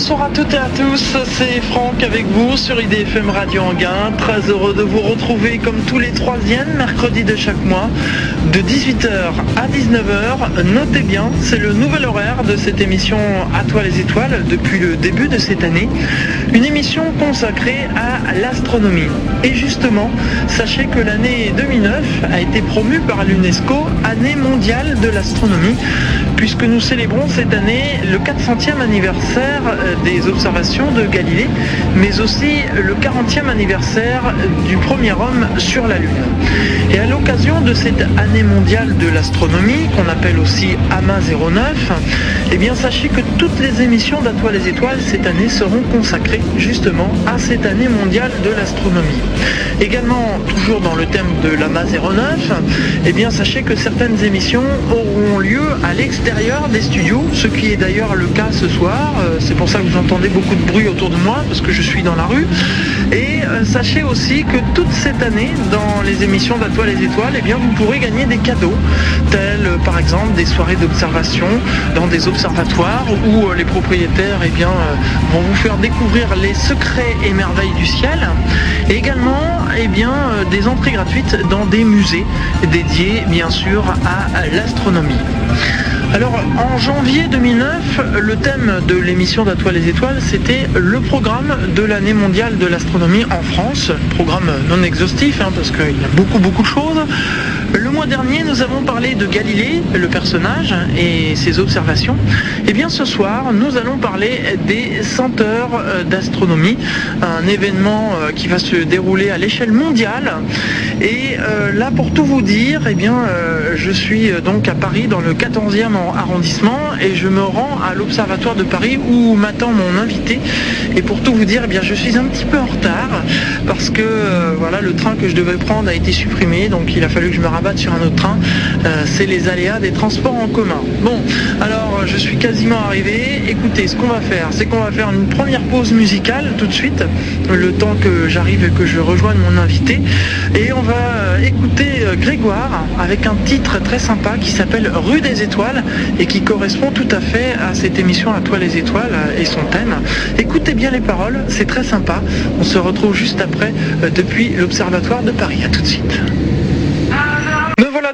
bonsoir à toutes et à tous, c'est Franck avec vous sur IDFM Radio Anguin. Très heureux de vous retrouver comme tous les troisièmes mercredis de chaque mois, de 18h à 19h. Notez bien, c'est le nouvel horaire de cette émission À toi les étoiles depuis le début de cette année. Une émission consacrée à l'astronomie. Et justement, sachez que l'année 2009 a été promue par l'UNESCO année mondiale de l'astronomie, puisque nous célébrons cette année le 400e anniversaire euh, des observations de Galilée, mais aussi le 40e anniversaire du premier homme sur la Lune. Et à l'occasion de cette année mondiale de l'astronomie, qu'on appelle aussi AMA 09, eh bien sachez que toutes les émissions d'Atoile les étoiles cette année seront consacrées justement à cette année mondiale de l'astronomie. Également, toujours dans le thème de l'AMA 09, eh bien sachez que certaines émissions auront lieu à l'extérieur des studios, ce qui est d'ailleurs le cas ce soir. Euh, c'est pour ça que vous entendez beaucoup de bruit autour de moi, parce que je suis dans la rue. Et euh, sachez aussi que toute cette année, dans les émissions d'Atoile les étoiles, eh bien vous pourrez gagner des cadeaux, tels euh, par exemple des soirées d'observation dans des observatoires où les propriétaires eh bien, vont vous faire découvrir les secrets et merveilles du ciel. Et également eh bien, des entrées gratuites dans des musées dédiés bien sûr à l'astronomie. Alors en janvier 2009, le thème de l'émission d'Atoile les étoiles, c'était le programme de l'année mondiale de l'astronomie en France. Programme non exhaustif, hein, parce qu'il y a beaucoup beaucoup de choses. Le mois dernier, nous avons parlé de Galilée, le personnage, et ses observations. Et eh bien ce soir, nous allons parler des 100 heures euh, d'astronomie, un événement euh, qui va se dérouler à l'échelle mondiale. Et euh, là, pour tout vous dire, eh bien, je suis donc à Paris, dans le 14e arrondissement, et je me rends à l'Observatoire de Paris où m'attend mon invité. Et pour tout vous dire, eh bien, je suis un petit peu en retard parce que voilà, le train que je devais prendre a été supprimé, donc il a fallu que je me sur un autre train, euh, c'est les aléas des transports en commun. Bon, alors je suis quasiment arrivé. Écoutez, ce qu'on va faire, c'est qu'on va faire une première pause musicale tout de suite, le temps que j'arrive et que je rejoigne mon invité. Et on va euh, écouter euh, Grégoire avec un titre très sympa qui s'appelle Rue des Étoiles et qui correspond tout à fait à cette émission À toi les étoiles et son thème. Écoutez bien les paroles, c'est très sympa. On se retrouve juste après depuis l'Observatoire de Paris. À tout de suite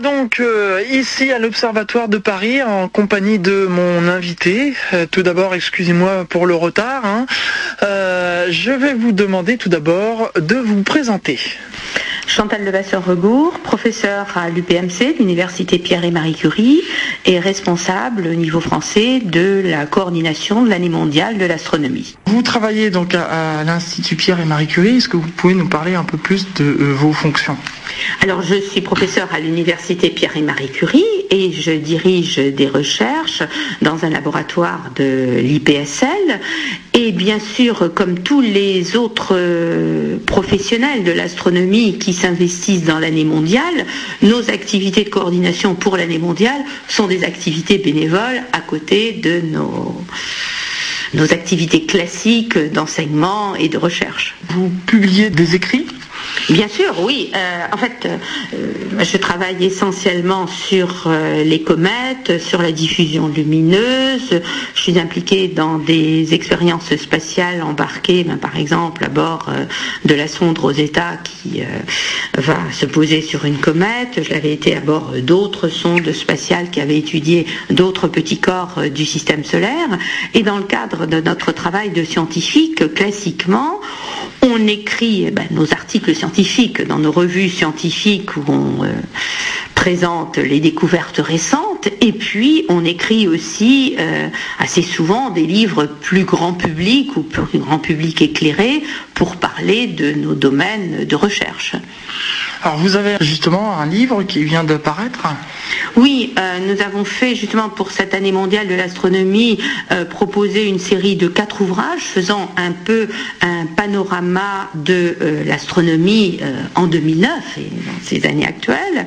donc euh, ici à l'Observatoire de Paris en compagnie de mon invité. Euh, tout d'abord, excusez-moi pour le retard. Hein. Euh, je vais vous demander tout d'abord de vous présenter. Chantal Levasseur-Regour, professeure à l'UPMC, l'Université Pierre et Marie Curie, et responsable au niveau français de la coordination de l'année mondiale de l'astronomie. Vous travaillez donc à, l'Institut Pierre et Marie Curie. Est-ce que vous pouvez nous parler un peu plus de vos fonctions? Alors, je suis professeur à l'université Pierre et Marie Curie et je dirige des recherches dans un laboratoire de l'IPSL. Et bien sûr, comme tous les autres euh, professionnels de l'astronomie qui s'investissent dans l'année mondiale, nos activités de coordination pour l'année mondiale sont des activités bénévoles à côté de nos nos activités classiques d'enseignement et de recherche. Vous publiez des écrits? Bien sûr, oui. Euh, en fait, euh, je travaille essentiellement sur euh, les comètes, sur la diffusion lumineuse. Je suis impliquée dans des expériences spatiales embarquées, ben, par exemple à bord de la sonde Rosetta qui va se poser sur une comète. Je l'avais été à bord d'autres sondes spatiales qui avaient étudié d'autres petits corps du système solaire. Et dans le cadre de notre travail de scientifique, classiquement, on écrit ben, nos articles scientifiques dans nos revues scientifiques où on euh, présente les découvertes récentes et puis on écrit aussi euh, assez souvent des livres plus grand public ou plus grand public éclairé pour parler de nos domaines de recherche. Alors vous avez justement un livre qui vient de paraître Oui, euh, nous avons fait justement pour cette année mondiale de l'astronomie euh, proposer une série de quatre ouvrages faisant un peu un panorama de euh, l'astronomie en 2009 et dans ces années actuelles.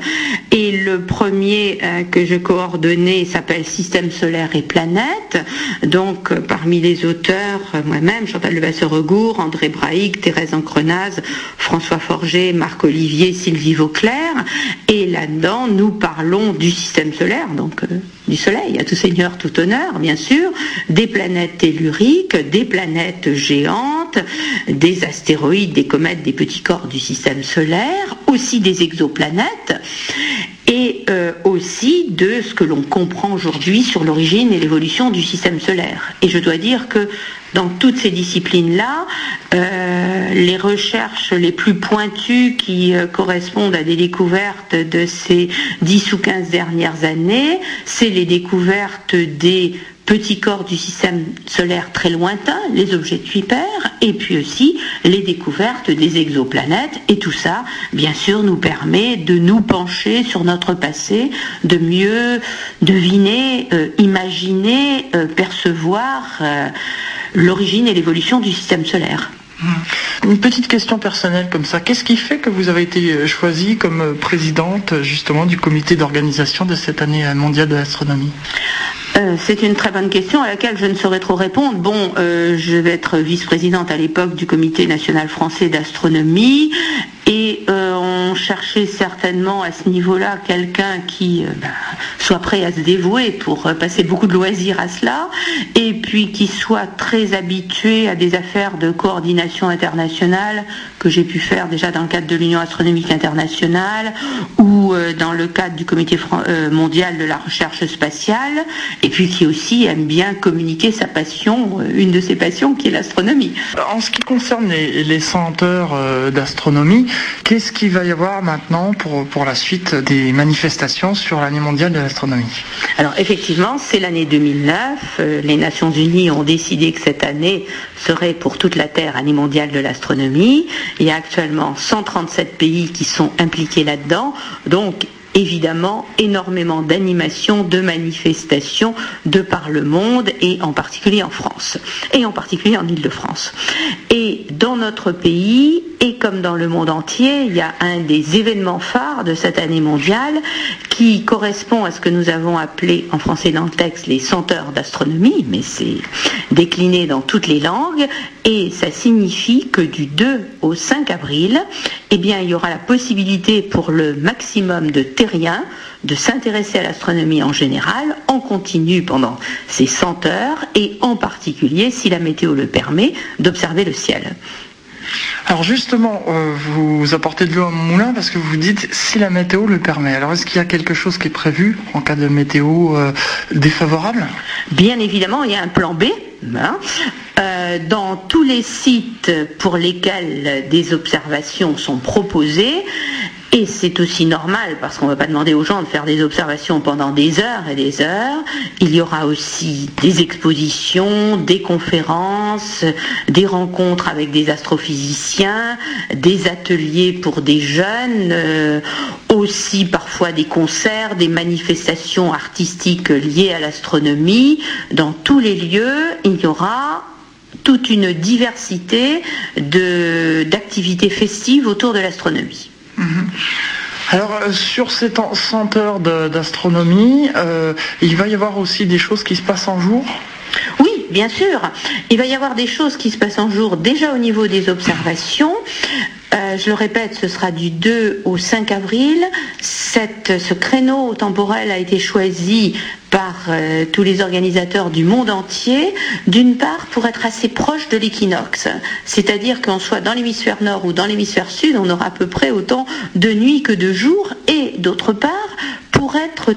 Et le premier que je coordonnée s'appelle Système solaire et planète. Donc, parmi les auteurs, moi-même, Chantal Levasseur-Regour, André Braic, Thérèse Encrenaz, François Forger, Marc Olivier, Sylvie Vauclair. Et là-dedans, nous parlons du système solaire, donc du Soleil, à tout seigneur, tout honneur, bien sûr, des planètes telluriques, des planètes géantes, des astéroïdes, des comètes, des petits corps du système solaire, aussi des exoplanètes, et euh, aussi de ce que l'on comprend aujourd'hui sur l'origine et l'évolution du système solaire. Et je dois dire que dans toutes ces disciplines-là, euh, les recherches les plus pointues qui euh, correspondent à des découvertes de ces 10 ou 15 dernières années, c'est les découvertes des petits corps du système solaire très lointain, les objets de Kuiper, et puis aussi les découvertes des exoplanètes. Et tout ça, bien sûr, nous permet de nous pencher sur notre passé, de mieux deviner, euh, imaginer, percevoir l'origine et l'évolution du système solaire. Une petite question personnelle comme ça. Qu'est-ce qui fait que vous avez été euh, choisie comme euh, présidente justement du comité d'organisation de cette année mondiale de l'astronomie? Euh, c'est une très bonne question à laquelle je ne saurais trop répondre. Bon, je vais être vice-présidente à l'époque du Comité national français d'astronomie et on cherchait certainement à ce niveau-là quelqu'un qui ben, soit prêt à se dévouer pour passer beaucoup de loisirs à cela, et puis qui soit très habitué à des affaires de coordination internationale que j'ai pu faire déjà dans le cadre de l'Union astronomique internationale ou euh, dans le cadre du Comité euh, mondial de la recherche spatiale, et puis qui aussi aime bien communiquer sa passion, euh, une de ses passions qui est l'astronomie. En ce qui concerne les, les 100 heures d'astronomie, qu'est-ce qu'il va y avoir maintenant pour, pour la suite des manifestations sur l'année mondiale de l'astronomie? Alors effectivement, c'est l'année 2009. Euh, les Nations Unies ont décidé que cette année serait pour toute la Terre année mondiale de l'astronomie. Il y a actuellement 137 pays qui sont impliqués là-dedans. Donc évidemment énormément d'animations, de manifestations de par le monde et en particulier en France et en particulier en Ile-de-France. Et dans notre pays et comme dans le monde entier, il y a un des événements phares de cette année mondiale qui correspond à ce que nous avons appelé en français dans le texte les 100 heures d'astronomie, mais c'est décliné dans toutes les langues et ça signifie que du 2 au 5 avril, eh bien, il y aura la possibilité pour le maximum de terriens de s'intéresser à l'astronomie en général, en continu pendant ces 100 heures, et en particulier, si la météo le permet, d'observer le ciel. Alors justement, euh, vous apportez de l'eau à mon moulin parce que vous dites si la météo le permet. Alors est-ce qu'il y a quelque chose qui est prévu en cas de météo euh, défavorable? Bien évidemment, il y a un plan B. Hein. Euh, dans tous les sites pour lesquels des observations sont proposées, et c'est aussi normal parce qu'on ne va pas demander aux gens de faire des observations pendant des heures et des heures. Il y aura aussi des expositions, des conférences, des rencontres avec des astrophysiciens, des ateliers pour des jeunes, euh, aussi parfois des concerts, des manifestations artistiques liées à l'astronomie. Dans tous les lieux, il y aura toute une diversité d'activités festives autour de l'astronomie. Mhm. Alors euh, sur ces 100 heures d'astronomie, euh, il va y avoir aussi des choses qui se passent en jour? Oui, bien sûr. Il va y avoir des choses qui se passent en jour déjà au niveau des observations. Euh, je le répète, ce sera du 2 au 5 avril. ce créneau temporel a été choisi par euh, tous les organisateurs du monde entier, d'une part pour être assez proche de l'équinoxe, c'est-à-dire qu'on soit dans l'hémisphère nord ou dans l'hémisphère sud, on aura à peu près autant de nuits que de jours, et d'autre part pour être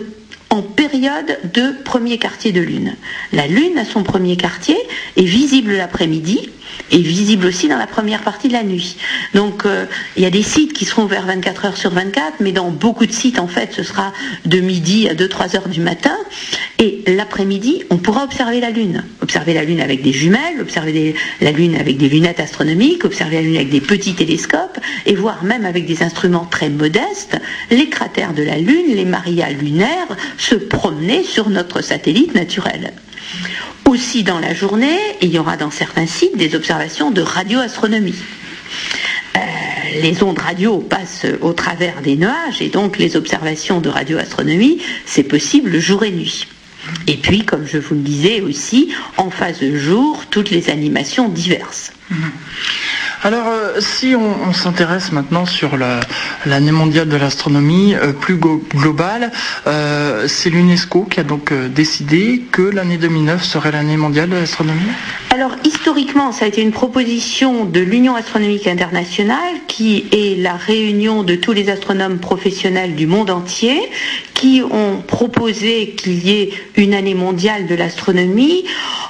en période de premier quartier de lune. La lune à son premier quartier est visible l'après-midi, est visible aussi dans la première partie de la nuit. Donc euh, il y a des sites qui seront ouverts 24 heures sur 24, mais dans beaucoup de sites en fait ce sera de midi à 2-3 heures du matin. Et l'après-midi, on pourra observer la Lune. Observer la Lune avec des jumelles, observer la Lune avec des lunettes astronomiques, observer la Lune avec des petits télescopes, et voir même avec des instruments très modestes les cratères de la Lune, les marias lunaires, se promener sur notre satellite naturel. Aussi dans la journée, il y aura dans certains sites des observations de radioastronomie. Euh, les ondes radio passent au travers des nuages et donc les observations de radioastronomie, c'est possible jour et nuit. Et puis, comme je vous le disais aussi, en phase jour, toutes les animations diverses. Mhm. Alors, euh, si on, s'intéresse maintenant sur l'année mondiale de l'astronomie euh, plus globale, euh, c'est l'UNESCO qui a donc décidé que l'année 2009 serait l'année mondiale de l'astronomie Alors, historiquement, ça a été une proposition de l'Union astronomique internationale, qui est la réunion de tous les astronomes professionnels du monde entier, qui ont proposé qu'il y ait une année mondiale de l'astronomie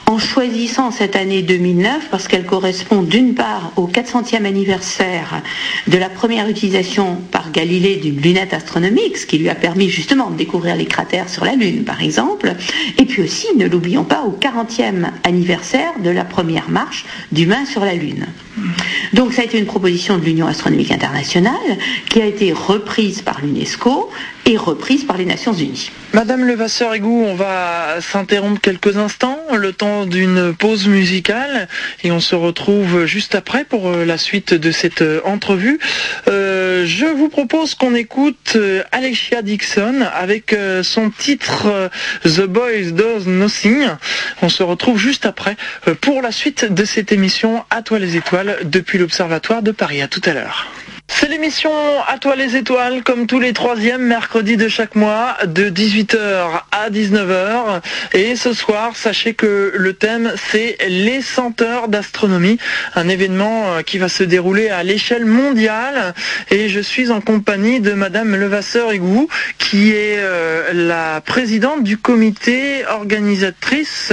en choisissant cette année 2009 parce qu'elle correspond d'une part au 400e anniversaire de la première utilisation par Galilée d'une lunette astronomique, ce qui lui a permis justement de découvrir les cratères sur la Lune par exemple, et puis aussi, ne l'oublions pas, au 40e anniversaire de la première marche d'humains sur la Lune. Donc ça a été une proposition de l'Union astronomique internationale qui a été reprise par l'UNESCO et reprise par les Nations Unies. Madame Levasseur-Égou, on va s'interrompre quelques instants, le temps d'une pause musicale, et on se retrouve juste après pour euh, la suite de cette euh, entrevue. Euh, je vous propose qu'on écoute Alexia Dixon avec son titre The Boys Does Nothing. On se retrouve juste après pour la suite de cette émission À toi les étoiles depuis l'Observatoire de Paris. À tout à l'heure. C'est l'émission À toi les étoiles, comme tous les troisièmes mercredis de chaque mois, de 18h à 19h. Et ce soir, sachez que le thème, c'est les senteurs d'astronomie, un événement euh, qui va se dérouler à l'échelle mondiale. Et je suis en compagnie de Madame Levasseur-Higou, qui est euh, la présidente du comité organisatrice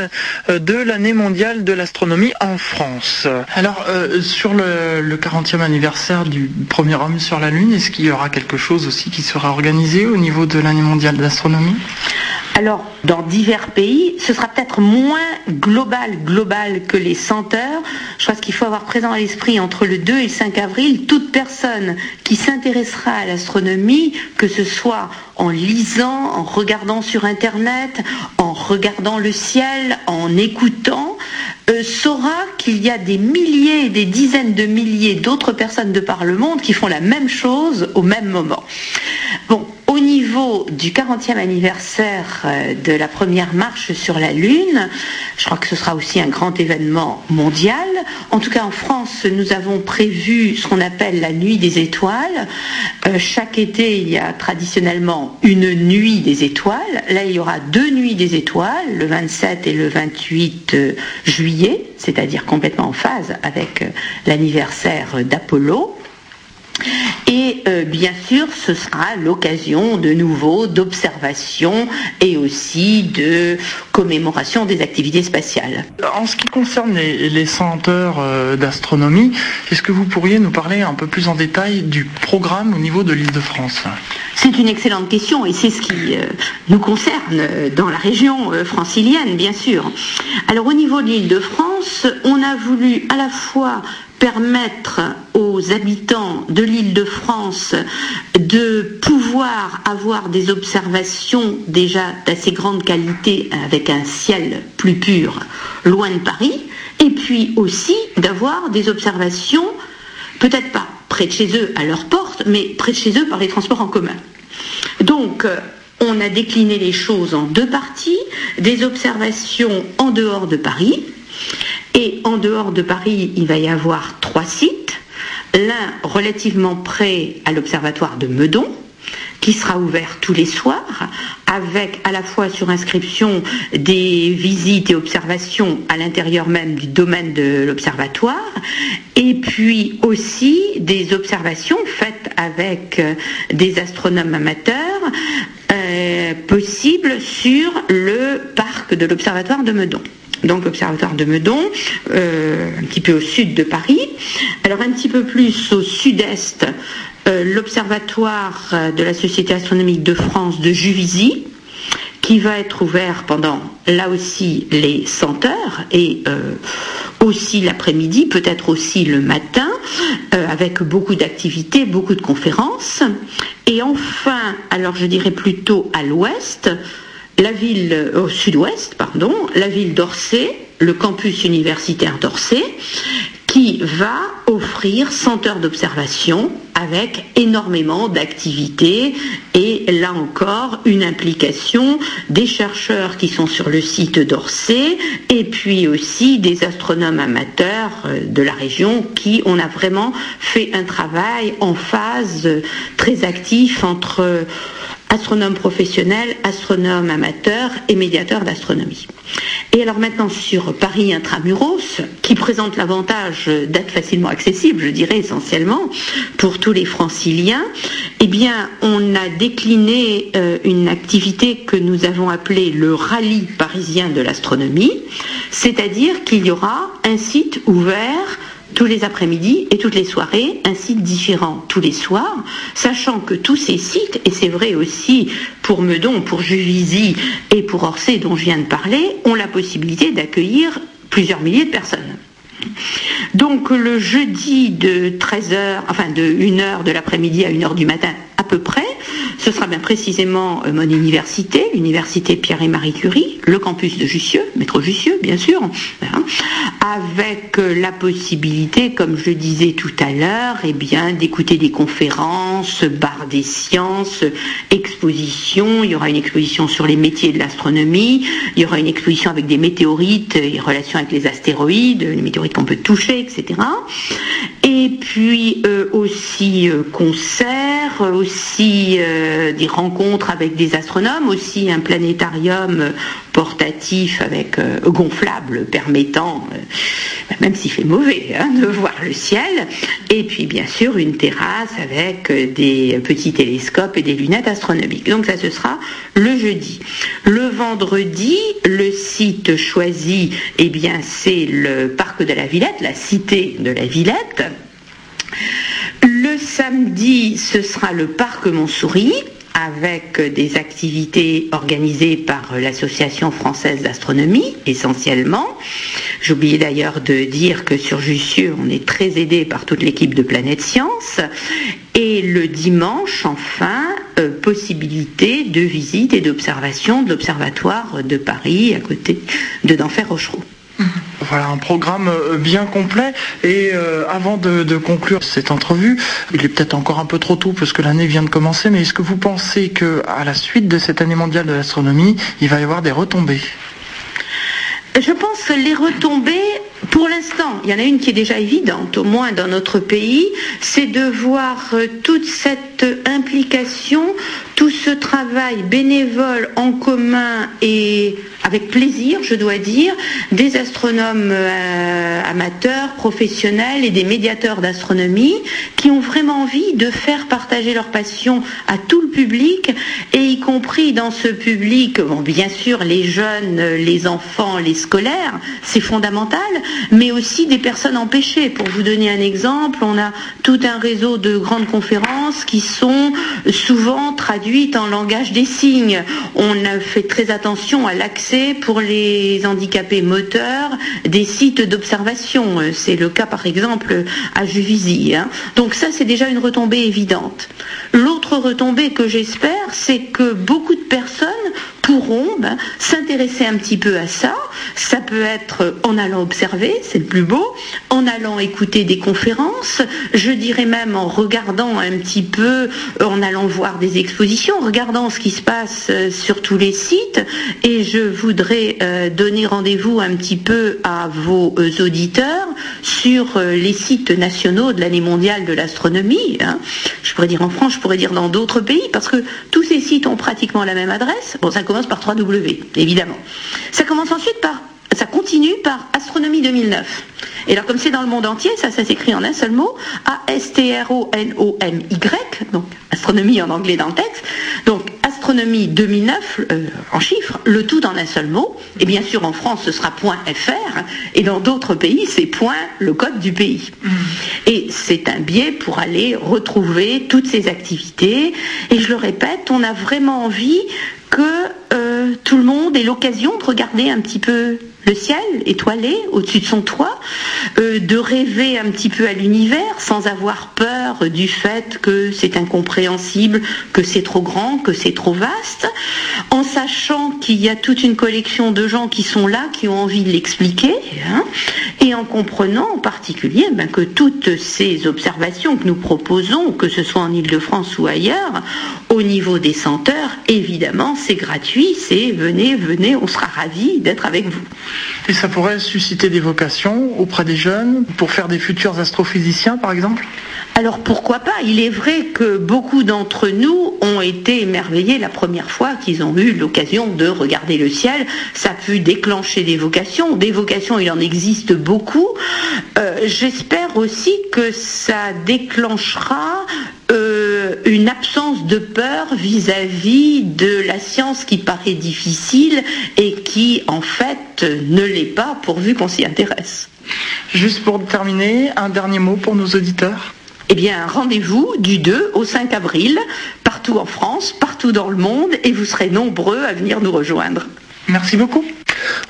euh, de l'année mondiale de l'astronomie en France. Alors, sur le, le 40e anniversaire du premier sur la Lune, est-ce qu'il y aura quelque chose aussi qui sera organisé au niveau de l'année mondiale de l'astronomie alors, dans divers pays, ce sera peut-être moins global, global que les 100 heures. Je pense qu'il faut avoir présent à l'esprit entre le 2 et le 5 avril, toute personne qui s'intéressera à l'astronomie, que ce soit en lisant, en regardant sur Internet, en regardant le ciel, en écoutant, euh, saura qu'il y a des milliers et des dizaines de milliers d'autres personnes de par le monde qui font la même chose au même moment. Bon, au niveau du 40e anniversaire euh, de la première marche sur la Lune, je crois que ce sera aussi un grand événement mondial. En tout cas, en France, nous avons prévu ce qu'on appelle la nuit des étoiles. Euh, chaque été, il y a traditionnellement une nuit des étoiles. Là, il y aura deux nuits des étoiles, le 27 et le 28 euh, juillet, c'est-à-dire complètement en phase avec l'anniversaire d'Apollo. Et euh, bien sûr, ce sera l'occasion de nouveau d'observation et aussi de commémoration des activités spatiales. En ce qui concerne les, les 100 heures euh, d'astronomie, est-ce que vous pourriez nous parler un peu plus en détail du programme au niveau de l'île de France? C'est une excellente question et c'est ce qui euh, nous concerne dans la région francilienne, bien sûr. Alors au niveau de l'île de France, on a voulu à la fois permettre aux habitants de l'île de France de pouvoir avoir des observations déjà d'assez grande qualité avec un ciel plus pur loin de Paris, et puis aussi d'avoir des observations, peut-être pas près de chez eux à leur porte, mais près de chez eux par les transports en commun. Donc, on a décliné les choses en deux parties, des observations en dehors de Paris, et en dehors de Paris, il va y avoir trois sites. L'un relativement près à l'observatoire de Meudon, qui sera ouvert tous les soirs, avec à la fois sur inscription des visites et observations à l'intérieur même du domaine de l'observatoire, et puis aussi des observations faites avec euh, des astronomes amateurs euh, possibles sur le parc de l'observatoire de Meudon donc l'observatoire de Meudon, euh, un petit peu au sud de Paris. Alors un petit peu plus au sud-est, euh, l'observatoire de la Société astronomique de France de Juvisy, qui va être ouvert pendant là aussi les 100 heures et euh, aussi l'après-midi, peut-être aussi le matin, avec beaucoup d'activités, beaucoup de conférences. Et enfin, alors je dirais plutôt à l'ouest, la ville, au sud-ouest, pardon, la ville d'Orsay, le campus universitaire d'Orsay, qui va offrir 100 heures d'observation avec énormément d'activités et là encore une implication des chercheurs qui sont sur le site d'Orsay et puis aussi des astronomes amateurs euh, de la région qui on a vraiment fait un travail en phase très actif entre astronome professionnel, astronome amateur et médiateur d'astronomie. Et alors maintenant sur Paris Intramuros, qui présente l'avantage d'être facilement accessible, je dirais essentiellement, pour tous les franciliens, eh bien on a décliné euh, une activité que nous avons appelée le rallye parisien de l'astronomie, c'est-à-dire qu'il y aura un site ouvert tous les après-midi et toutes les soirées, un site différent tous les soirs, sachant que tous ces sites, et c'est vrai aussi pour Meudon, pour Juvisy et pour Orsay dont je viens de parler, ont la possibilité d'accueillir plusieurs milliers de personnes. Donc le jeudi de 13h, enfin de 1h de l'après-midi à 1h du matin à peu près, ce sera bien précisément euh, mon université, l'université Pierre et Marie Curie, le campus de Jussieu, métro Jussieu bien sûr, hein, avec euh, la possibilité, comme je disais tout à l'heure, eh d'écouter des conférences, bar des sciences, expositions. Il y aura une exposition sur les métiers de l'astronomie. Il y aura une exposition avec des météorites et relations avec les astéroïdes, les météorites qu'on peut toucher, etc. Et puis euh, aussi concerts, aussi euh, des rencontres avec des astronomes, aussi un planétarium portatif avec euh, gonflable permettant, euh, même s'il fait mauvais, hein, de voir le ciel, et puis bien sûr une terrasse avec des petits télescopes et des lunettes astronomiques. Donc ça ce sera le jeudi. Le vendredi, le site choisi, eh bien c'est le parc de la Villette, la cité de la Villette. Le samedi, ce sera le parc Montsouris avec des activités organisées par l'Association française d'astronomie essentiellement. J'oubliais d'ailleurs de dire que sur Jussieu, on est très aidé par toute l'équipe de Planète Science. Et le dimanche, enfin, euh, possibilité de visite et d'observation de l'Observatoire de Paris à côté de d'Enfer Rochereau. Voilà un programme euh, bien complet. Et euh, avant de, conclure cette entrevue, il est peut-être encore un peu trop tôt parce que l'année vient de commencer, mais est-ce que vous pensez qu'à la suite de cette année mondiale de l'astronomie, il va y avoir des retombées? Je pense que les retombées, pour l'instant, il y en a une qui est déjà évidente, au moins dans notre pays, c'est de voir euh, toute cette implication, tout ce travail bénévole en commun et avec plaisir, je dois dire, des astronomes euh, amateurs, professionnels et des médiateurs d'astronomie qui ont vraiment envie de faire partager leur passion à tout le public et y compris dans ce public, bon, bien sûr les jeunes, les enfants, les scolaires, c'est fondamental, mais aussi des personnes empêchées. Pour vous donner un exemple, on a tout un réseau de grandes conférences qui sont souvent traduites en langage des signes. On a fait très attention à l'accès pour les handicapés moteurs des sites d'observation. C'est le cas par exemple à Juvisy. Hein. Donc ça c'est déjà une retombée évidente. L'autre retombée que j'espère, c'est que beaucoup de personnes pourront ben, s'intéresser un petit peu à ça. Ça peut être en allant observer, c'est le plus beau, en allant écouter des conférences, je dirais même en regardant un petit peu, en allant voir des expositions, en regardant ce qui se passe euh, sur tous les sites. Et je voudrais euh, donner rendez-vous un petit peu à vos euh, auditeurs sur les sites nationaux de l'année mondiale de l'astronomie. Hein. Je pourrais dire en France, je pourrais dire dans d'autres pays, parce que tous ces sites ont pratiquement la même adresse. Par 3W, évidemment. Ça commence ensuite par, ça continue par Astronomie 2009. Et alors, comme c'est dans le monde entier, ça, ça s'écrit en un seul mot, A-S-T-R-O-N-O-M-Y, donc astronomie en anglais dans le texte. Donc, astronomie 2009 euh, en chiffres, le tout dans un seul mot. Et bien sûr, en France, ce sera .fr, et dans d'autres pays, c'est point le code du pays. Mm. Et c'est un biais pour aller retrouver toutes ces activités. Et je le répète, on a vraiment envie que euh, tout le monde ait l'occasion de regarder un petit peu le ciel étoilé au-dessus de son toit, de rêver un petit peu à l'univers sans avoir peur du fait que c'est incompréhensible, que c'est trop grand, que c'est trop vaste, en sachant qu'il y a toute une collection de gens qui sont là, qui ont envie de l'expliquer, hein, et en comprenant en particulier ben, que toutes ces observations que nous proposons, que ce soit en Ile-de-France ou ailleurs, au niveau des senteurs, évidemment, c'est gratuit, c'est venez, venez, on sera ravis d'être avec vous. Et ça pourrait susciter des vocations auprès des jeunes pour faire des futurs astrophysiciens, par exemple? Alors pourquoi pas? Il est vrai que beaucoup d'entre nous ont été émerveillés la première fois qu'ils ont eu l'occasion de regarder le ciel. Ça a pu déclencher des vocations. Des vocations, il en existe beaucoup. Euh, j'espère aussi que ça déclenchera euh, une absence de peur vis-à-vis de la science qui paraît difficile et qui en fait ne l'est pas pourvu qu'on s'y intéresse. Juste pour terminer, un dernier mot pour nos auditeurs eh bien, rendez-vous du 2 au 5 avril, partout en France, partout dans le monde, et vous serez nombreux à venir nous rejoindre. Merci beaucoup.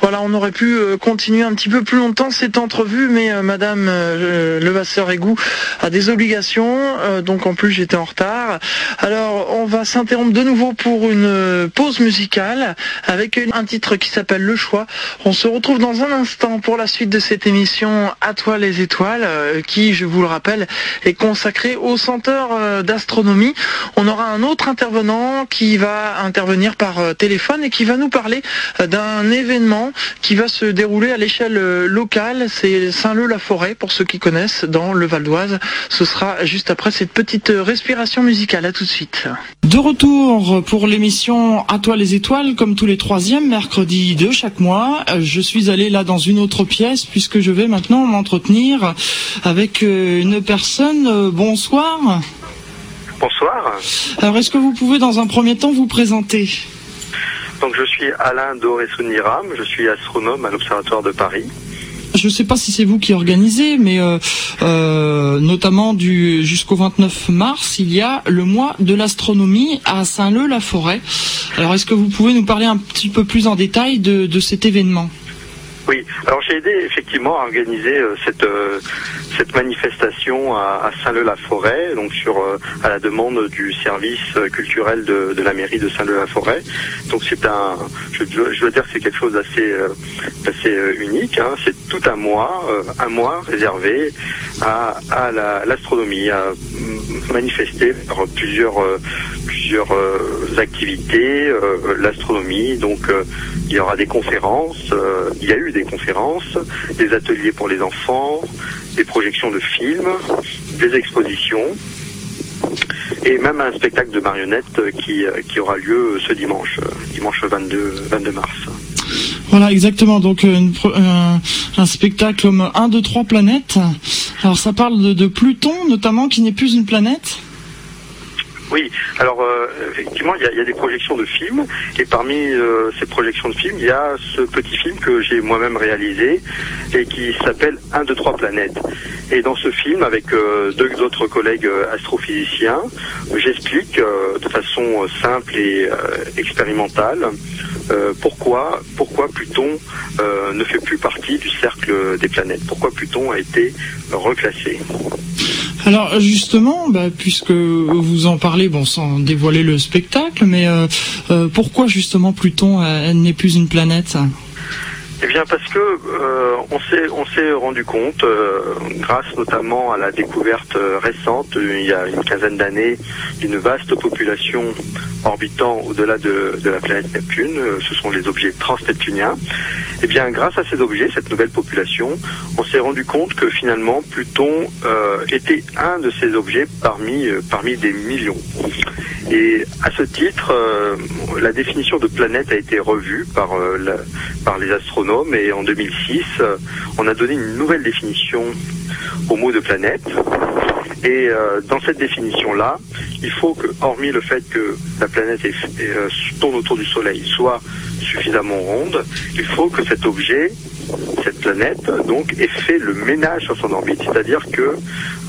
Voilà, on aurait pu euh, continuer un petit peu plus longtemps cette entrevue, mais euh, Madame euh, Levasseur Égou a des obligations, donc en plus j'étais en retard. Alors on va s'interrompre de nouveau pour une pause musicale avec un titre qui s'appelle Le Choix. On se retrouve dans un instant pour la suite de cette émission À toi les étoiles, qui, je vous le rappelle, est consacrée au centre d'astronomie. On aura un autre intervenant qui va intervenir par téléphone et qui va nous parler d'un événement qui va se dérouler à l'échelle euh, locale. C'est Saint-Leu-la-Forêt, pour ceux qui connaissent, dans le Val d'Oise. Ce sera juste après cette petite euh, respiration musicale. À tout de suite. De retour pour l'émission À toi les étoiles, comme tous les troisièmes mercredis de chaque mois. Euh, je suis allé là dans une autre pièce puisque je vais maintenant m'entretenir avec une personne. Bonsoir. Bonsoir. Alors, est-ce que vous pouvez dans un premier temps vous présenter? Donc je suis Alain Doré-Souniram, je suis astronome à l'Observatoire de Paris. Je ne sais pas si c'est vous qui organisez, mais euh, euh, notamment du jusqu'au 29 mars, il y a le mois de l'astronomie à Saint-Leu-la-Forêt. Alors est-ce que vous pouvez nous parler un petit peu plus en détail de cet événement? Oui, alors j'ai aidé effectivement à organiser euh, cette euh, cette manifestation à, Saint-Leu-la-Forêt, donc sur euh, à la demande du service culturel de, la mairie de Saint-Leu-la-Forêt. Donc c'est un, je, veux dire que c'est quelque chose d'assez assez unique. Hein. C'est tout un mois, un mois réservé à, à l'astronomie, à manifester par plusieurs plusieurs activités, l'astronomie. Donc il y aura des conférences, il y a eu des conférences, des ateliers pour les enfants, des projections de films, des expositions et même un spectacle de marionnettes qui, qui aura lieu ce dimanche, dimanche 22, 22 mars. Voilà, exactement. Donc euh, un, spectacle comme 1, 2, 3 planètes. Alors ça parle de Pluton notamment, qui n'est plus une planète. Oui, alors euh, effectivement, il y a, des projections de films, et parmi euh, ces projections de films, il y a ce petit film que j'ai moi-même réalisé et qui s'appelle 1, 2, 3 planètes. Et dans ce film, avec euh, deux autres collègues astrophysiciens, j'explique de façon simple et expérimentale pourquoi, pourquoi Pluton ne fait plus partie du cercle des planètes, pourquoi Pluton a été reclassé? Alors justement, bah, puisque vous en parlez, bon, sans dévoiler le spectacle, mais euh, euh, pourquoi justement Pluton n'est plus une planète? Eh bien parce que euh, on s'est on s'est rendu compte, grâce notamment à la découverte récente il y a une quinzaine d'années d'une vaste population orbitant au-delà de, de, la planète Neptune, ce sont les objets transneptuniens. Eh bien, grâce à ces objets, cette nouvelle population, on s'est rendu compte que finalement Pluton euh, était un de ces objets parmi euh, parmi des millions. Et à ce titre, euh, la définition de planète a été revue par par les astronomes et en 2006, on a donné une nouvelle définition au mot de planète. Et dans cette définition-là, il faut que, hormis le fait que la planète est, tourne autour du Soleil, soit suffisamment ronde, il faut que cet objet, cette planète, donc, ait fait le ménage sur son orbite. C'est-à-dire que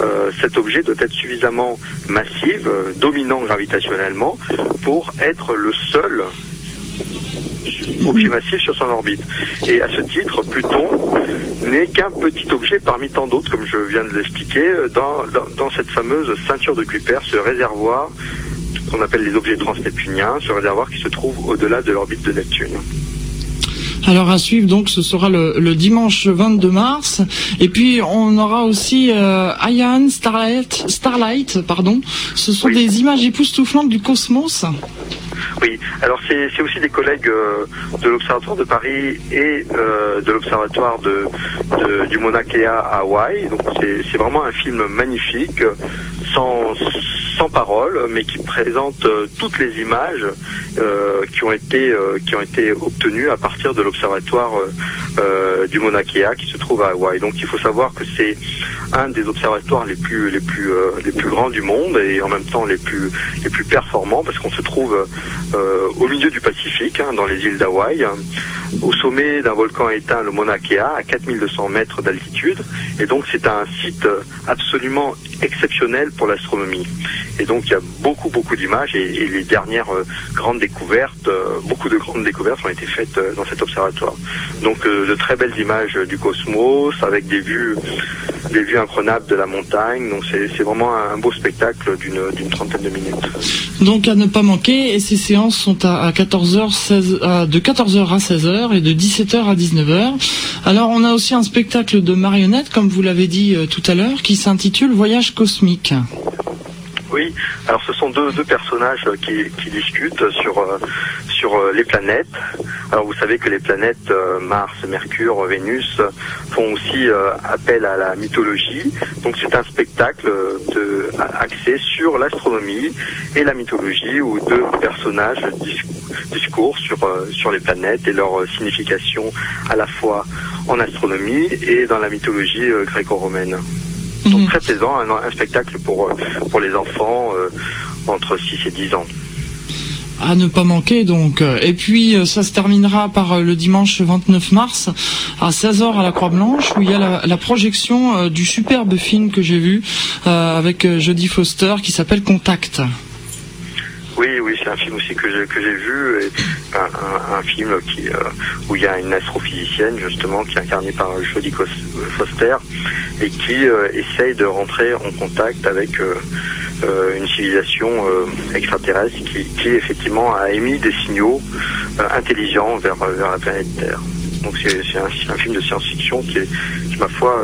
euh, cet objet doit être suffisamment massif, euh, dominant gravitationnellement, pour être le seul objet massif sur son orbite. Et à ce titre, Pluton n'est qu'un petit objet parmi tant d'autres, comme je viens de l'expliquer, dans, dans, cette fameuse ceinture de Kuiper, ce réservoir qu'on appelle les objets transneptuniens, ce réservoir qui se trouve au-delà de l'orbite de Neptune. Alors à suivre donc ce sera le, dimanche 22 mars et puis on aura aussi euh, Ian Starlight, Starlight pardon. Ce sont des images époustouflantes du cosmos. Oui, alors c'est aussi des collègues euh, de l'Observatoire de Paris et euh, de l'Observatoire du Mauna Kea à Hawaï. Donc c'est vraiment un film magnifique, sans, sans parole, mais qui présente euh, toutes les images qui ont été qui ont été obtenues à partir de l'Observatoire du Mauna Kea qui se trouve à Hawaï. Donc il faut savoir que c'est un des observatoires les plus les plus les plus grands du monde et en même temps les plus les plus performants parce qu'on se trouve au milieu du Pacifique, hein, dans les îles d'Hawaï, au sommet d'un volcan éteint, le Mauna Kea, à 4200 mètres d'altitude. Et donc c'est un site absolument exceptionnel pour l'astronomie. Et donc il y a beaucoup beaucoup d'images et, les dernières euh, grandes découvertes, euh, beaucoup de grandes découvertes ont été faites dans cet observatoire. Donc de très belles images du cosmos avec des vues des vues incroyables de la montagne. Donc c'est vraiment un beau spectacle d'une trentaine de minutes. Donc à ne pas manquer, et ces séances sont à, 14h, 16, de 14h à 16h et de 17h à 19h. Alors on a aussi un spectacle de marionnettes, comme vous l'avez dit euh, tout à l'heure, qui s'intitule Voyage cosmique. Oui, alors ce sont deux, personnages qui, qui discutent sur, euh, euh, les planètes. Alors vous savez que les planètes euh, Mars, Mercure, Vénus font aussi appel à la mythologie. Donc c'est un spectacle axé sur l'astronomie et la mythologie où deux personnages discours sur les planètes et leur signification à la fois en astronomie et dans la mythologie gréco-romaine. Donc mhm. très plaisant, un, spectacle pour, euh, pour les enfants euh, entre 6 et 10 ans. À ne pas manquer donc. Et puis euh, ça se terminera par le dimanche 29 mars à 16h à la Croix-Blanche où il y a la, projection du superbe film que j'ai vu avec Jodie Foster qui s'appelle Contact. Oui, oui, c'est un film aussi que j'ai que j'ai vu, et un, film qui euh, où il y a une astrophysicienne justement qui est incarnée par Jodie Foster et qui euh, essaye de rentrer en contact avec euh, une civilisation extraterrestre qui, qui effectivement a émis des signaux intelligents vers vers la planète Terre. Donc c'est un, un, film de science-fiction qui est, ma foi,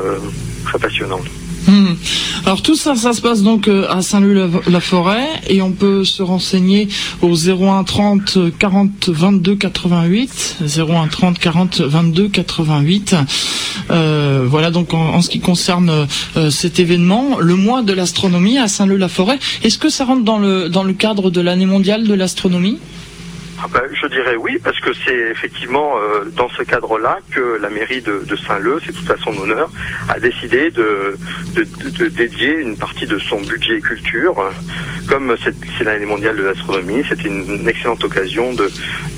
très passionnant. Alors tout ça, ça se passe donc euh, à Saint-Louis-la-Forêt et on peut se renseigner au 01 30 40 22 88 01 30 40 22 88. voilà donc en, ce qui concerne euh, cet événement, le mois de l'astronomie à Saint-Leu-la-Forêt. Est-ce que ça rentre dans le dans le cadre de l'année mondiale de l'astronomie? Ah ben, je dirais oui, parce que c'est effectivement euh, dans ce cadre-là que la mairie de, Saint-Leu, c'est tout à son honneur, a décidé de, dédier une partie de son budget culture. Comme c'est l'année mondiale de l'astronomie, c'était une, excellente occasion de,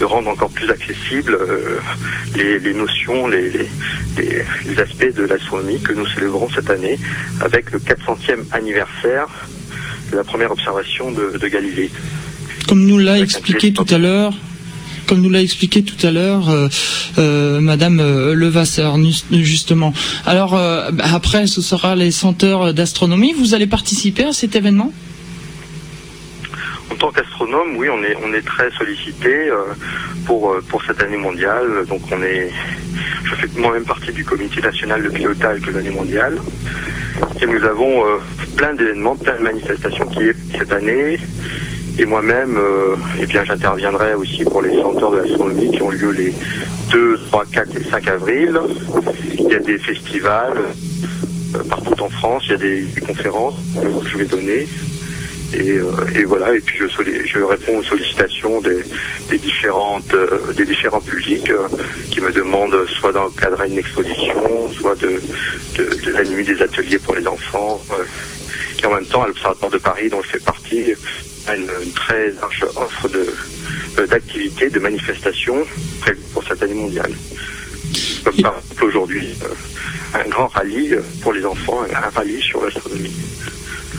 rendre encore plus accessibles euh, les, notions, les, les, aspects de l'astronomie que nous célébrons cette année avec le 400e anniversaire de la première observation de Galilée. Comme nous l'a expliqué tout à l'heure, comme nous l'a expliqué tout à l'heure euh, euh, Madame euh, Levasseur, justement. Alors après, ce sera les senteurs d'astronomie. Vous allez participer à cet événement? En tant qu'astronome, oui, on est très sollicité pour pour cette année mondiale. Donc on est, je fais moi-même partie du comité national de pilotage de l'année mondiale. Et nous avons plein d'événements, plein de manifestations qui est cette année. Et moi-même, euh, eh bien, j'interviendrai aussi pour les centres de l'astronomie qui ont lieu les 2, 3, 4 et 5 avril. Il y a des festivals euh, partout en France, il y a des, conférences que je vais donner. Et, euh, voilà, et puis je, réponds aux sollicitations des, différentes, des différents publics qui me demandent soit d'encadrer une exposition, soit de, la des ateliers pour les enfants. et en même temps, à l'Observatoire de Paris, dont je fais partie, une, très large offre de, d'activités, de manifestations prévues pour cette année mondiale. Comme par aujourd'hui, euh, un grand rallye pour les enfants, un rallye sur l'astronomie.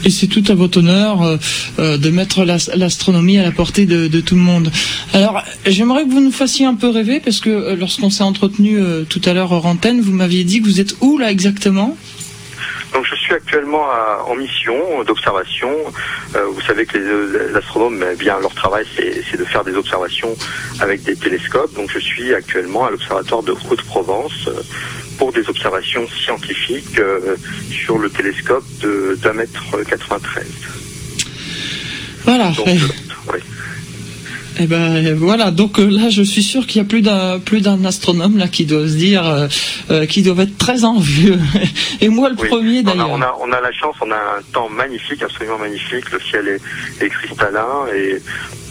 Et c'est tout à votre honneur euh, de mettre l'astronomie à la portée de, tout le monde. Alors, j'aimerais que vous nous fassiez un peu rêver, parce que lorsqu'on s'est entretenu tout à l'heure hors antenne, vous m'aviez dit que vous êtes où là exactement? Donc je suis actuellement en mission d'observation. Euh, vous savez que les, astronomes, eh bien leur travail c'est de faire des observations avec des télescopes. Donc je suis actuellement à l'observatoire de Haute-Provence euh, pour des observations scientifiques euh, sur le télescope d'un mètre 93. Voilà. Eh ben voilà, donc euh, là je suis sûr qu'il y a plus d'un plus d'un astronome là qui doit se dire euh, euh, qui doit être très envieux. Et moi le premier d'ailleurs. On a, on a, la chance, on a un temps magnifique, absolument magnifique. Le ciel est, est cristallin et,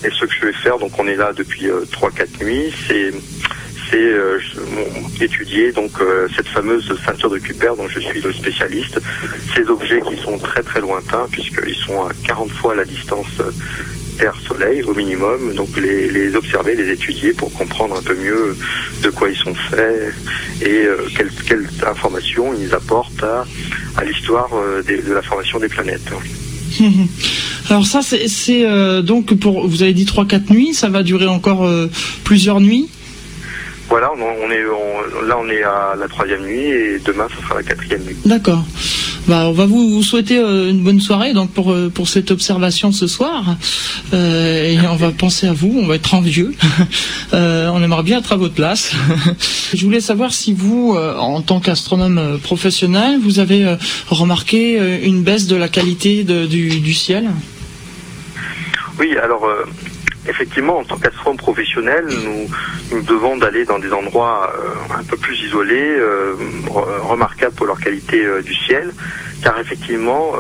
et ce que je vais faire, donc on est là depuis trois quatre nuits, c'est c'est étudier donc cette fameuse ceinture de Kuiper dont je suis le spécialiste. Ces objets qui sont très très lointains puisqu'ils sont à 40 fois la distance Terre-Soleil au minimum, donc les, observer, les étudier pour comprendre un peu mieux de quoi ils sont faits et euh, quelles, informations ils apportent à, l'histoire euh, de la formation des planètes. Alors ça, c'est euh, donc pour, vous avez dit 3-4 nuits, ça va durer encore plusieurs nuits? Voilà, on, est là on est à la troisième nuit et demain ce sera la quatrième nuit. D'accord. Bah, on va vous, souhaiter euh, une bonne soirée donc pour euh, pour cette observation ce soir euh, et on va penser à vous. On va être envieux. on aimerait bien être à votre place. Je voulais savoir si vous, en tant qu'astronome professionnel, vous avez remarqué une baisse de la qualité du, du ciel? Oui, alors effectivement, en tant qu'astronome professionnel, nous, devons d'aller dans des endroits euh, un peu plus isolés, euh, remarquables pour leur qualité euh, du ciel, car effectivement,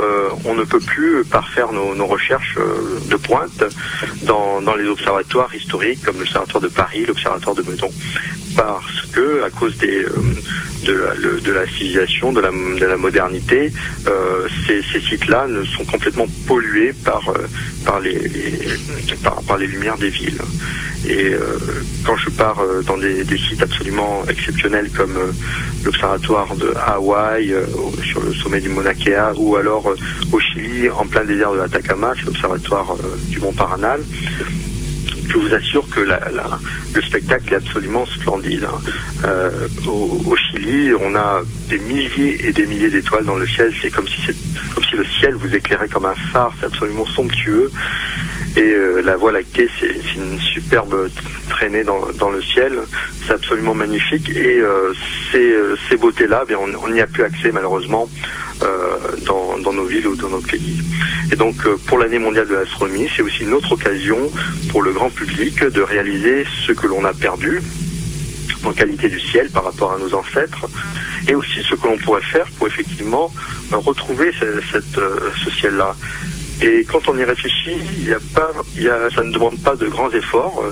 on ne peut plus parfaire nos, nos recherches de pointe dans, dans, les observatoires historiques comme l'observatoire de Paris, l'observatoire de Meudon, parce que à cause des de la, civilisation, de la, de la modernité, ces, ces sites-là ne sont complètement pollués par par les, lumières des villes. Et euh, quand je pars euh, dans des, sites absolument exceptionnels comme euh, l'observatoire de Hawaï, sur le sommet du Mauna Kea, ou alors au Chili, en plein désert de l'Atacama, c'est l'observatoire du Mont Paranal, je vous assure que le spectacle est absolument splendide. Hein. au, Chili, on a des milliers et des milliers d'étoiles dans le ciel. C'est comme si, comme si le ciel vous éclairait comme un phare. C'est absolument somptueux. Et euh, la Voie lactée, c'est une superbe traînée dans, le ciel. C'est absolument magnifique. Et euh, ces, euh, beautés-là, bien, on n'y a plus accès malheureusement dans, dans, nos villes ou dans nos pays. Et donc, pour l'année mondiale de l'astronomie, c'est aussi une autre occasion pour le grand public de réaliser ce que l'on a perdu en qualité du ciel par rapport à nos ancêtres, et aussi ce que l'on pourrait faire pour effectivement retrouver cette, ce ciel-là. Et quand on y réfléchit, ça ne demande pas de grands efforts.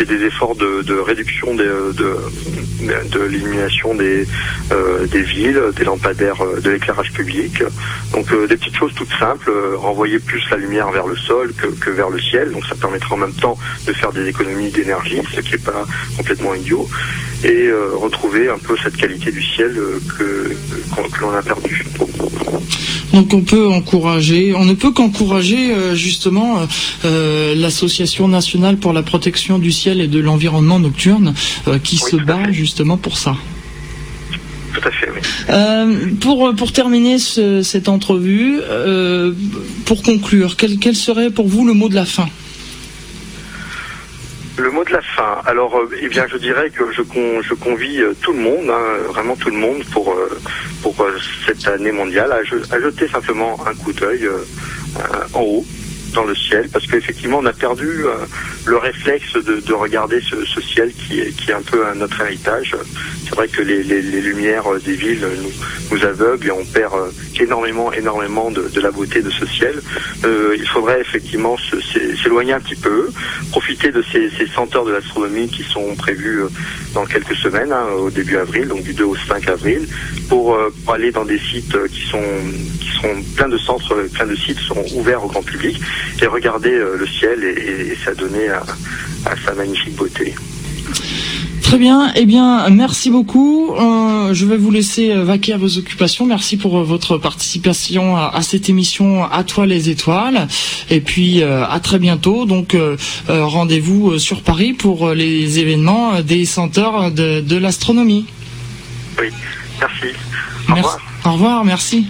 C'est des efforts de, réduction de, de l'illumination des, euh, villes, des lampadaires, euh, de l'éclairage public. Donc euh, des petites choses toutes simples, renvoyer plus la lumière vers le sol que, vers le ciel. Donc ça permettra en même temps de faire des économies d'énergie, ce qui n'est pas complètement idiot, et retrouver un peu cette qualité du ciel que, que l'on a perdue. Donc on peut encourager, on ne peut qu'encourager euh, justement euh, euh, l'association nationale pour la protection du ciel et de l'environnement nocturne qui se bat justement pour ça. Tout à fait, oui. pour, pour terminer cette entrevue, pour conclure, quel serait pour vous le mot de la fin? Le mot de la fin. Alors, euh, eh bien, je dirais que je, je convie euh, tout le monde, hein, vraiment tout le monde, pour euh, pour cette année mondiale, à, jeter simplement un coup d'œil en haut dans le ciel, parce qu'effectivement, on a perdu le réflexe de, regarder ce, ciel qui est, un peu notre héritage. C'est vrai que les, lumières des villes nous, aveuglent et on perd énormément, énormément de, la beauté de ce ciel. Euh, il faudrait effectivement s'éloigner un petit peu, profiter de ces, ces 100 heures de l'astronomie qui sont prévues euh, dans quelques semaines, hein, au début avril, donc du 2 au 5 avril, pour, euh, aller dans des sites qui sont qui seront plein de centres, plein de sites seront ouverts au grand public et regarder le ciel et, et s'adonner à, à sa magnifique beauté. Très bien. Eh bien, merci beaucoup. Euh, je vais vous laisser euh, vaquer à vos occupations. Merci pour euh, votre participation à, cette émission À toi les étoiles. Et puis à très bientôt. Donc rendez-vous sur Paris pour les événements des centres de, l'astronomie. Oui. Merci. Au revoir. Au revoir. Merci.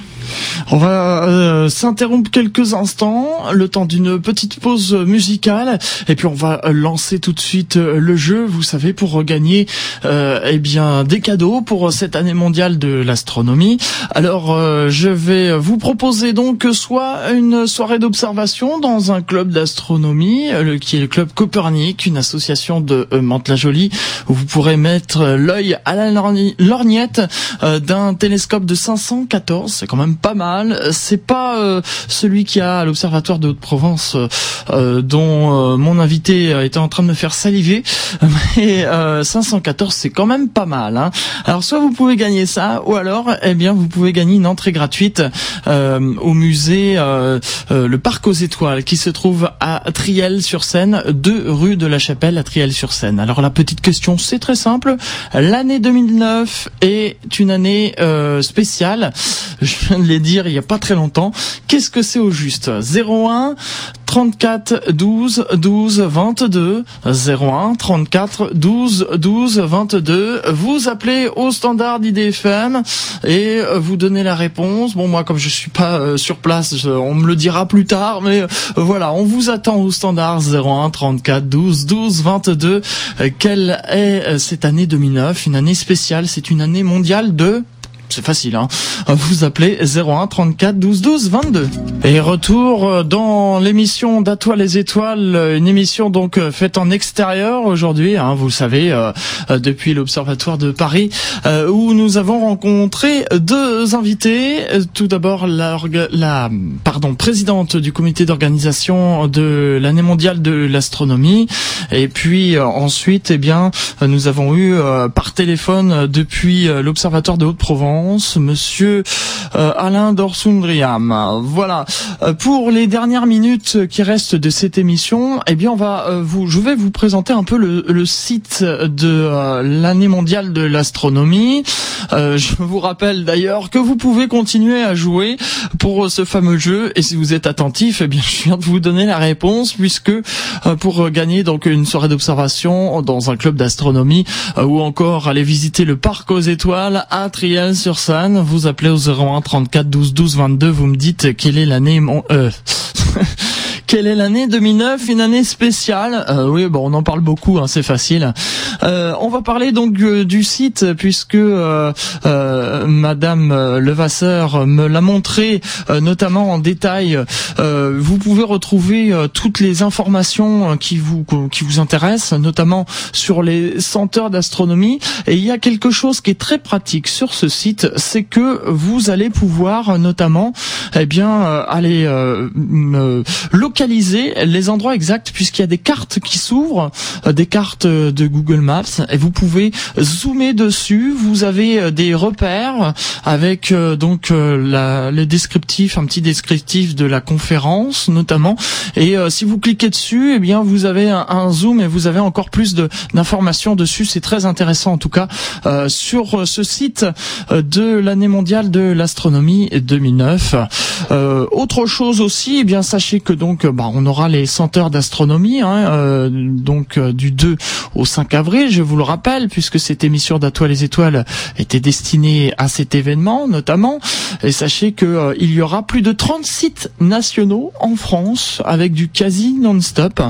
On va euh, s'interrompre quelques instants, le temps d'une petite pause musicale, et puis on va lancer tout de suite euh, le jeu, vous savez, pour gagner euh, eh bien des cadeaux pour cette année mondiale de l'astronomie. Alors, je vais vous proposer donc soit une soirée d'observation dans un club d'astronomie, qui est le club Copernic, une association de Mantes-la-Jolie, où vous pourrez mettre l'œil à la lorgnette d'un télescope de 514, c'est quand même pas mal. C'est pas euh, celui qui a à l'Observatoire de Haute-Provence euh, euh, dont mon invité était en train de me faire saliver. Mais 514, c'est quand même pas mal. Hein. Alors soit vous pouvez gagner ça, ou alors, eh bien, vous pouvez gagner une entrée gratuite au musée le Parc aux Étoiles, qui se trouve à Triel-sur-Seine, 2 rue de la Chapelle à Triel-sur-Seine. Alors la petite question, c'est très simple. L'année 2009 est une année spéciale. Dire il y a pas très longtemps. Qu'est-ce que c'est au juste? 01 34 12 12 22 01 34 12 12 22 vous appelez au standard d'IDFM et vous donnez la réponse. Bon moi comme je suis pas euh, sur place on me le dira plus tard mais euh, voilà on vous attend au standard 01 34 12 12 22 quelle est euh, cette année 2009 une année spéciale c'est une année mondiale de c'est facile, hein. Vous appelez 01 34 12 12 22. Et retour euh, dans l'émission d'À les étoiles, euh, une émission donc euh, faite en extérieur aujourd'hui, hein, vous le savez, depuis l'Observatoire de Paris, où nous avons rencontré deux invités. Tout d'abord la, la pardon, présidente du comité d'organisation de l'année mondiale de l'astronomie, et puis ensuite, eh bien, nous avons eu par téléphone depuis l'Observatoire de Haute-Provence Monsieur euh, Alain Dorsundriam. Voilà. Euh, pour les dernières minutes qui restent de cette émission, eh bien, on va euh, vous, je vais vous présenter un peu le, site de l'année mondiale de l'astronomie. je vous rappelle d'ailleurs que vous pouvez continuer à jouer pour ce fameux jeu et si vous êtes attentif, eh bien, je viens de vous donner la réponse puisque pour gagner donc une soirée d'observation dans un club d'astronomie ou encore aller visiter le parc aux étoiles à Triel sur vous appelez au 01 34 12 12 22, vous me dites quelle est l'année mon euh, Quelle est l'année 2009 Une année spéciale? Euh, oui, bon, on en parle beaucoup, hein, c'est facile. Euh, on va parler donc euh, du site puisque Madame Levasseur me l'a montré, notamment en détail. vous pouvez retrouver toutes les informations qui vous qui vous intéressent, notamment sur les senteurs d'astronomie. Et il y a quelque chose qui est très pratique sur ce site, c'est que vous allez pouvoir notamment, eh bien, aller localiser les endroits exacts puisqu'il y a des cartes qui s'ouvrent, euh, des cartes de Google Maps et vous pouvez zoomer dessus. Vous avez euh, des repères avec euh, donc la, le descriptif, un petit descriptif de la conférence notamment. Et si vous cliquez dessus, eh bien vous avez un, zoom et vous avez encore plus d'informations dessus. C'est très intéressant en tout cas sur ce site de l'année mondiale de l'astronomie 2009. autre chose aussi, eh bien sachez que donc bah, on aura les senteurs d'astronomie, hein, euh, donc euh, du 2 au 5 avril, je vous le rappelle, puisque cette émission d'Atoile les étoiles était destinée à cet événement notamment. Et sachez que euh, il y aura plus de 30 sites nationaux en France avec du quasi non-stop.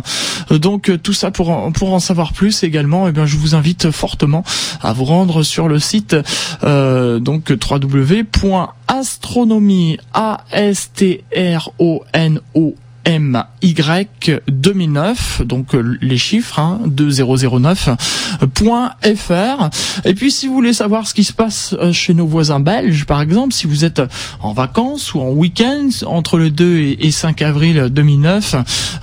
donc tout ça pour en, pour en savoir plus également, eh bien je vous invite fortement à vous rendre sur le site donc www.astronomie astronomie, A-S-T-R-O-N-O-M y2009, donc euh, les chiffres, hein, 2009.fr. Et puis si vous voulez savoir ce qui se passe euh, chez nos voisins belges, par exemple, si vous êtes en vacances ou en week-end, entre le 2 et 5 avril 2009,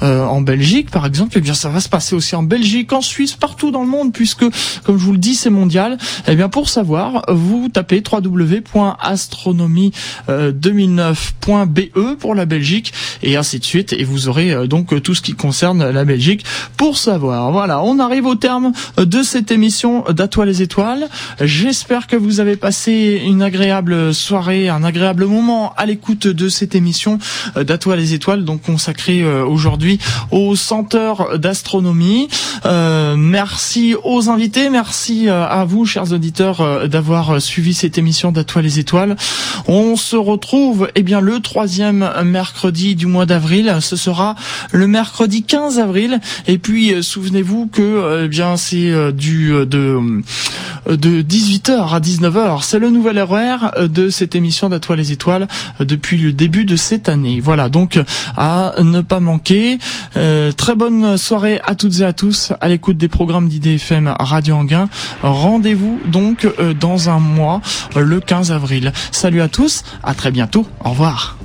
euh, en Belgique, par exemple, eh bien ça va se passer aussi en Belgique, en Suisse, partout dans le monde, puisque, comme je vous le dis, c'est mondial. Eh bien pour savoir, vous tapez www.astronomie2009.be euh, pour la Belgique, et ainsi de suite, et vous aurez verrez donc tout ce qui concerne la Belgique pour savoir. Voilà, on arrive au terme de cette émission d'Atoile les étoiles. J'espère que vous avez passé une agréable soirée, un agréable moment à l'écoute de cette émission d'Atoile les étoiles, donc consacrée aujourd'hui aux senteurs d'astronomie. merci aux invités, merci à vous, chers auditeurs, d'avoir suivi cette émission d'Atoile les étoiles. On se retrouve eh bien le troisième mercredi du mois d'avril. Ce sera le mercredi 15 avril. Et puis euh, souvenez-vous que euh, eh bien c'est euh, du de de 18h à 19h. C'est le nouvel horaire de cette émission d'Atoile les étoiles depuis le début de cette année. Voilà donc à ne pas manquer. très bonne soirée à toutes et à tous à l'écoute des programmes d'IDFM Radio Anguin. Rendez-vous donc dans un mois le 15 avril. Salut à tous, à très bientôt, au revoir.